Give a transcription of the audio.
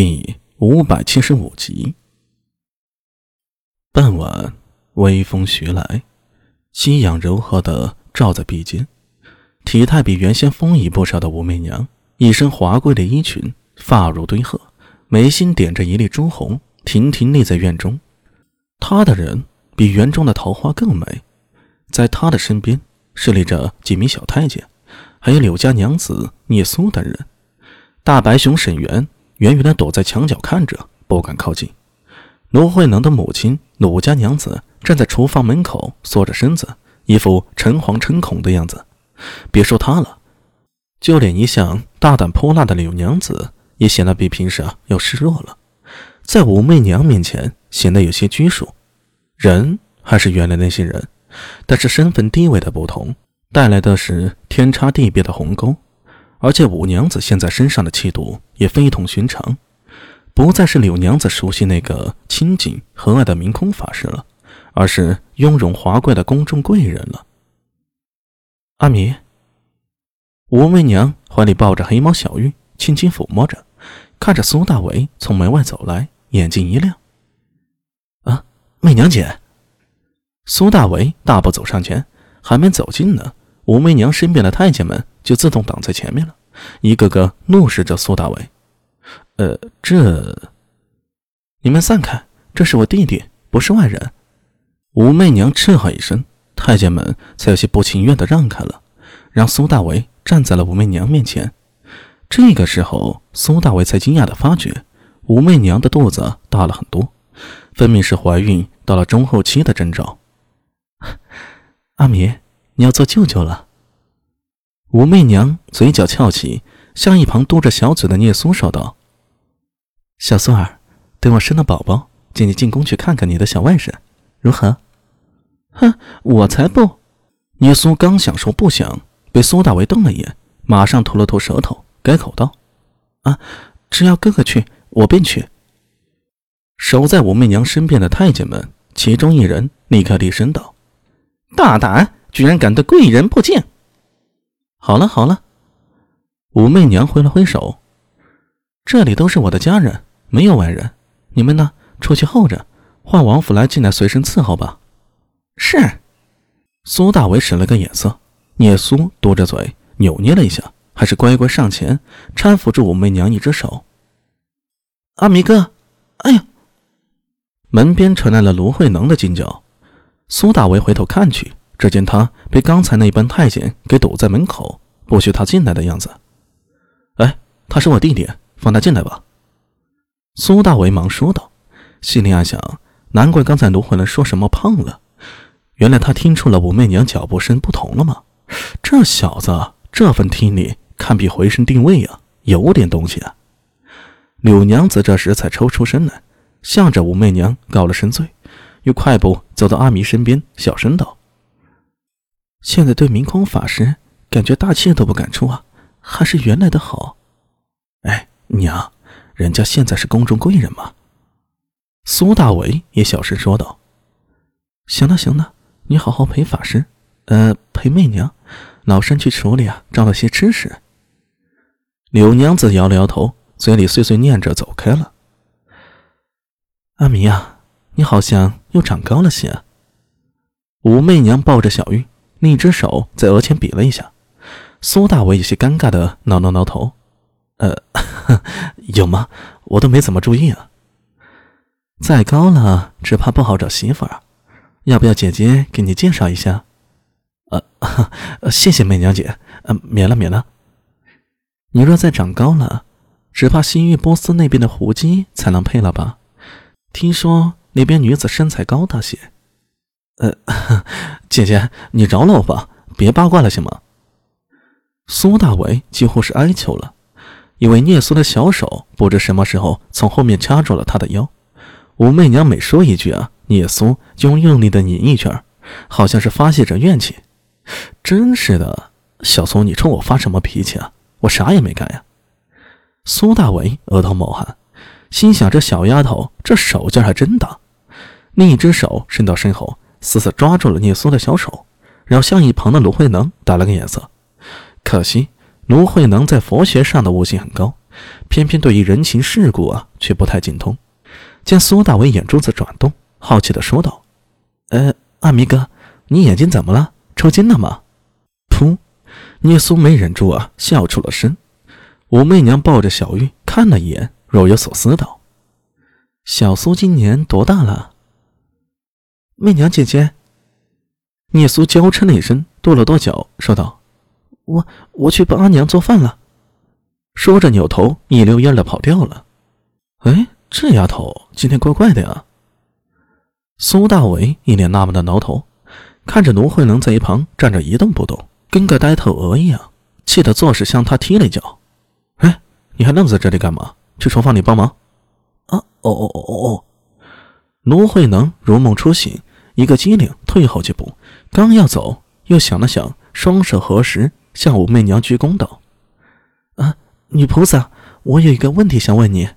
第五百七十五集。傍晚，微风徐来，夕阳柔和的照在壁间。体态比原先丰腴不少的武媚娘，一身华贵的衣裙，发如堆鹤，眉心点着一粒朱红，亭亭立在院中。她的人比园中的桃花更美，在她的身边侍立着几名小太监，还有柳家娘子聂苏等人。大白熊沈园。远远的躲在墙角看着，不敢靠近。卢慧能的母亲鲁家娘子站在厨房门口，缩着身子，一副诚惶诚恐的样子。别说她了，就连一向大胆泼辣的柳娘子也显得比平时要示弱了，在武媚娘面前显得有些拘束。人还是原来那些人，但是身份地位的不同，带来的是天差地别的鸿沟。而且五娘子现在身上的气度也非同寻常，不再是柳娘子熟悉那个清静和蔼的明空法师了，而是雍容华贵的宫中贵人了。阿弥，武媚娘怀里抱着黑猫小玉，轻轻抚摸着，看着苏大为从门外走来，眼睛一亮。啊，媚娘姐！苏大为大步走上前，还没走近呢。武媚娘身边的太监们就自动挡在前面了，一个个怒视着苏大伟。呃，这……你们散开，这是我弟弟，不是外人。武媚娘斥喝一声，太监们才有些不情愿的让开了，让苏大为站在了武媚娘面前。这个时候，苏大为才惊讶的发觉，武媚娘的肚子大了很多，分明是怀孕到了中后期的征兆。阿弥。你要做舅舅了，武媚娘嘴角翘起，向一旁嘟着小嘴的聂苏说道：“小苏儿，等我生了宝宝，接你进宫去看看你的小外甥，如何？”“哼，我才不！”聂苏刚想说不想，被苏大为瞪了一眼，马上吐了吐舌头，改口道：“啊，只要哥哥去，我便去。”守在武媚娘身边的太监们，其中一人立刻厉声道：“大胆！”居然敢对贵人不敬！好了好了，武媚娘挥了挥手，这里都是我的家人，没有外人。你们呢，出去候着，换王府来进来随身伺候吧。是。苏大为使了个眼色，聂苏嘟着嘴扭捏了一下，还是乖乖上前搀扶住武媚娘一只手。阿弥哥，哎呀！门边传来了卢慧能的惊叫，苏大为回头看去。只见他被刚才那班太监给堵在门口，不许他进来的样子。哎，他是我弟弟，放他进来吧。苏大为忙说道，心里暗想：难怪刚才卢慧兰说什么胖了，原来他听出了武媚娘脚步声不同了吗？这小子这份听力，堪比回声定位啊，有点东西啊。柳娘子这时才抽出身来，向着武媚娘告了声罪，又快步走到阿弥身边，小声道。现在对明空法师感觉大气都不敢出啊，还是原来的好。哎，娘，人家现在是宫中贵人嘛。苏大为也小声说道：“行了行了，你好好陪法师，呃，陪媚娘，老身去处理啊，找了些吃食。”柳娘子摇了摇头，嘴里碎碎念着走开了。阿弥啊，你好像又长高了些。武媚娘抱着小玉。另一只手在额前比了一下，苏大伟有些尴尬的挠挠挠头：“呃，有吗？我都没怎么注意啊。再高了，只怕不好找媳妇儿。要不要姐姐给你介绍一下？”“呃，谢谢媚娘姐，呃，免了免了。你若再长高了，只怕西域波斯那边的胡姬才能配了吧？听说那边女子身材高大些。”呃，姐姐，你饶了我吧，别八卦了，行吗？苏大伟几乎是哀求了，因为聂苏的小手不知什么时候从后面掐住了他的腰。武媚娘每说一句啊，聂苏就用力的拧一圈，好像是发泄着怨气。真是的，小苏，你冲我发什么脾气啊？我啥也没干呀。苏大伟额头冒汗，心想：这小丫头这手劲还真大。另一只手伸到身后。死死抓住了聂苏的小手，然后向一旁的卢慧能打了个眼色。可惜卢慧能在佛学上的悟性很高，偏偏对于人情世故啊，却不太精通。见苏大伟眼珠子转动，好奇的说道：“呃，阿弥哥，你眼睛怎么了？抽筋了吗？”噗，聂苏没忍住啊，笑出了声。武媚娘抱着小玉看了一眼，若有所思道：“小苏今年多大了？”媚娘姐姐。聂苏娇嗔了一声，跺了跺脚，说道：“我我去帮阿娘做饭了。”说着扭头一溜烟的跑掉了。哎，这丫头今天怪怪的呀！苏大伟一脸纳闷的挠头，看着卢慧能在一旁站着一动不动，跟个呆头鹅一样，气得作势向他踢了一脚。哎，你还愣在这里干嘛？去厨房里帮忙。啊！哦哦哦哦哦！卢慧能如梦初醒，一个机灵退后几步。刚要走，又想了想，双手合十，向武媚娘鞠躬道：“啊，女菩萨，我有一个问题想问你。”